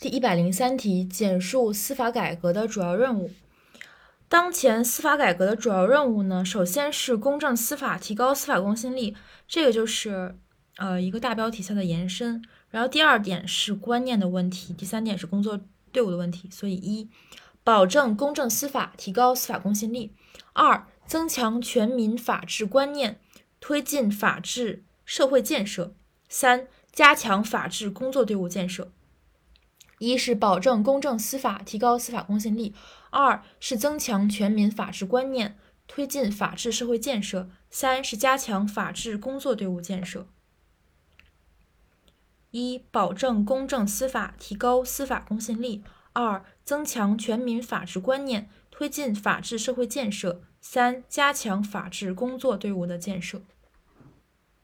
第一百零三题，简述司法改革的主要任务。当前司法改革的主要任务呢，首先是公正司法，提高司法公信力，这个就是呃一个大标题下的延伸。然后第二点是观念的问题，第三点是工作队伍的问题。所以一，保证公正司法，提高司法公信力；二，增强全民法治观念，推进法治社会建设；三，加强法治工作队伍建设。一是保证公正司法，提高司法公信力；二是增强全民法治观念，推进法治社会建设；三是加强法治工作队伍建设。一、保证公正司法，提高司法公信力；二、增强全民法治观念，推进法治社会建设；三、加强法治工作队伍的建设。